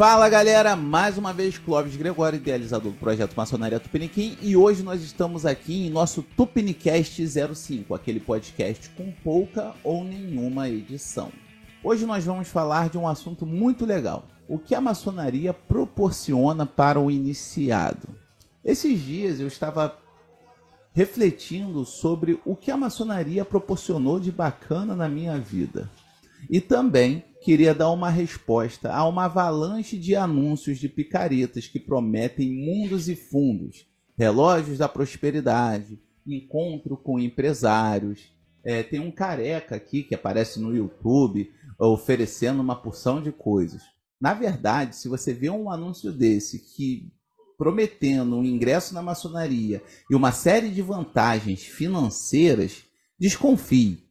Fala galera, mais uma vez Clóvis Gregório, idealizador do projeto Maçonaria Tupiniquim, e hoje nós estamos aqui em nosso Tupinicast 05, aquele podcast com pouca ou nenhuma edição. Hoje nós vamos falar de um assunto muito legal: o que a maçonaria proporciona para o iniciado. Esses dias eu estava refletindo sobre o que a maçonaria proporcionou de bacana na minha vida. E também queria dar uma resposta a uma avalanche de anúncios de picaretas que prometem mundos e fundos, relógios da prosperidade, encontro com empresários. É, tem um careca aqui que aparece no YouTube oferecendo uma porção de coisas. Na verdade, se você vê um anúncio desse que prometendo um ingresso na maçonaria e uma série de vantagens financeiras, desconfie.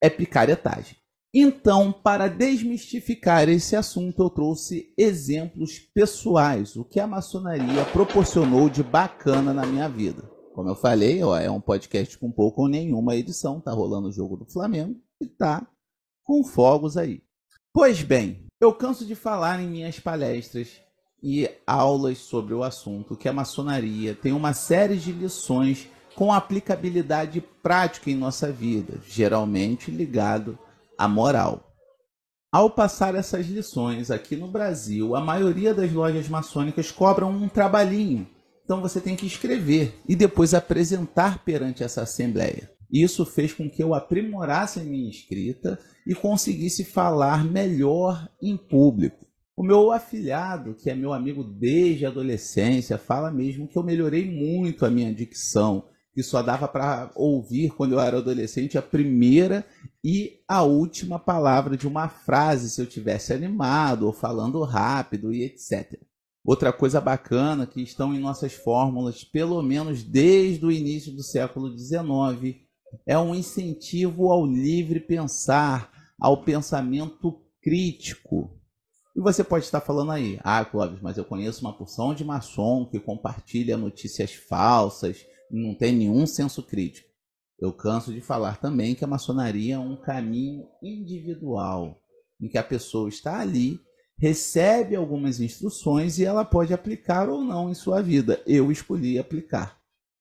É picaretagem. Então, para desmistificar esse assunto, eu trouxe exemplos pessoais, o que a maçonaria proporcionou de bacana na minha vida. Como eu falei, ó, é um podcast com pouco ou nenhuma edição, tá rolando o jogo do Flamengo e tá com fogos aí. Pois bem, eu canso de falar em minhas palestras e aulas sobre o assunto que a maçonaria tem uma série de lições com aplicabilidade prática em nossa vida, geralmente ligado a moral. Ao passar essas lições aqui no Brasil, a maioria das lojas maçônicas cobram um trabalhinho. Então você tem que escrever e depois apresentar perante essa assembleia. Isso fez com que eu aprimorasse a minha escrita e conseguisse falar melhor em público. O meu afilhado, que é meu amigo desde a adolescência, fala mesmo que eu melhorei muito a minha dicção, que só dava para ouvir quando eu era adolescente a primeira e a última palavra de uma frase se eu tivesse animado ou falando rápido e etc. Outra coisa bacana que estão em nossas fórmulas, pelo menos desde o início do século XIX, é um incentivo ao livre pensar, ao pensamento crítico. E você pode estar falando aí, ah, Clóvis, mas eu conheço uma porção de maçom que compartilha notícias falsas, não tem nenhum senso crítico. Eu canso de falar também que a maçonaria é um caminho individual, em que a pessoa está ali, recebe algumas instruções e ela pode aplicar ou não em sua vida. Eu escolhi aplicar.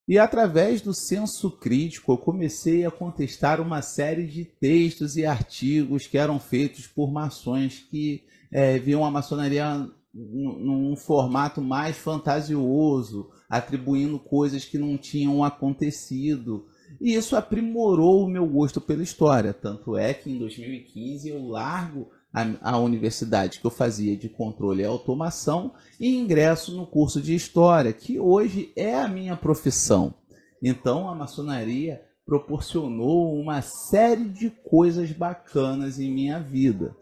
E através do senso crítico, eu comecei a contestar uma série de textos e artigos que eram feitos por maçons que é, viam a maçonaria num formato mais fantasioso, atribuindo coisas que não tinham acontecido e isso aprimorou o meu gosto pela história. Tanto é que em 2015 eu largo a, a universidade que eu fazia de controle e automação e ingresso no curso de história, que hoje é a minha profissão. Então a maçonaria proporcionou uma série de coisas bacanas em minha vida,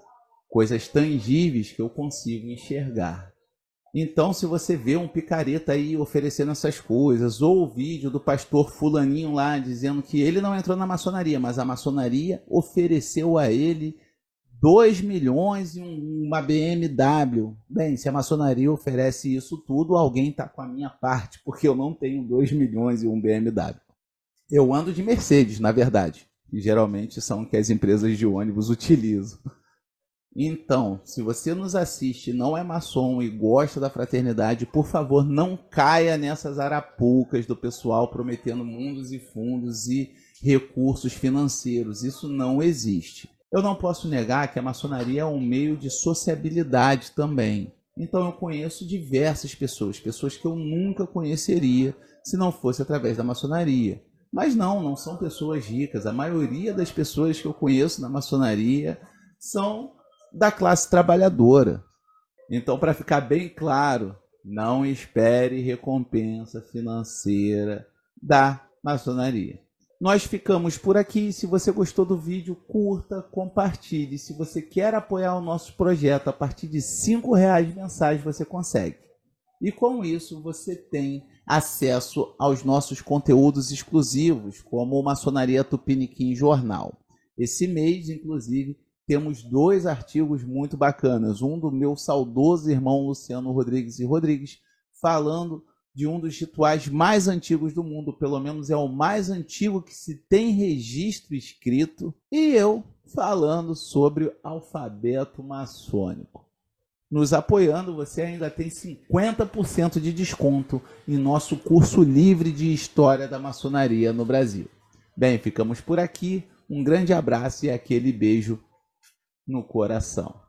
coisas tangíveis que eu consigo enxergar. Então, se você vê um picareta aí oferecendo essas coisas, ou o vídeo do pastor Fulaninho lá dizendo que ele não entrou na maçonaria, mas a maçonaria ofereceu a ele 2 milhões e uma BMW. Bem, se a maçonaria oferece isso tudo, alguém está com a minha parte, porque eu não tenho 2 milhões e um BMW. Eu ando de Mercedes, na verdade, que geralmente são que as empresas de ônibus utilizam. Então, se você nos assiste, não é maçom e gosta da fraternidade, por favor, não caia nessas arapucas do pessoal prometendo mundos e fundos e recursos financeiros. Isso não existe. Eu não posso negar que a maçonaria é um meio de sociabilidade também. Então eu conheço diversas pessoas, pessoas que eu nunca conheceria se não fosse através da maçonaria. Mas não, não são pessoas ricas. A maioria das pessoas que eu conheço na maçonaria são da classe trabalhadora. Então, para ficar bem claro, não espere recompensa financeira da maçonaria. Nós ficamos por aqui. Se você gostou do vídeo, curta, compartilhe. Se você quer apoiar o nosso projeto a partir de R$ reais mensais, você consegue. E com isso você tem acesso aos nossos conteúdos exclusivos, como o Maçonaria Tupiniquim Jornal. Esse mês, inclusive, temos dois artigos muito bacanas. Um do meu saudoso irmão Luciano Rodrigues e Rodrigues, falando de um dos rituais mais antigos do mundo, pelo menos é o mais antigo que se tem registro escrito, e eu falando sobre o alfabeto maçônico. nos apoiando, você ainda tem 50% de desconto em nosso curso livre de História da Maçonaria no Brasil. Bem, ficamos por aqui. Um grande abraço e aquele beijo no coração.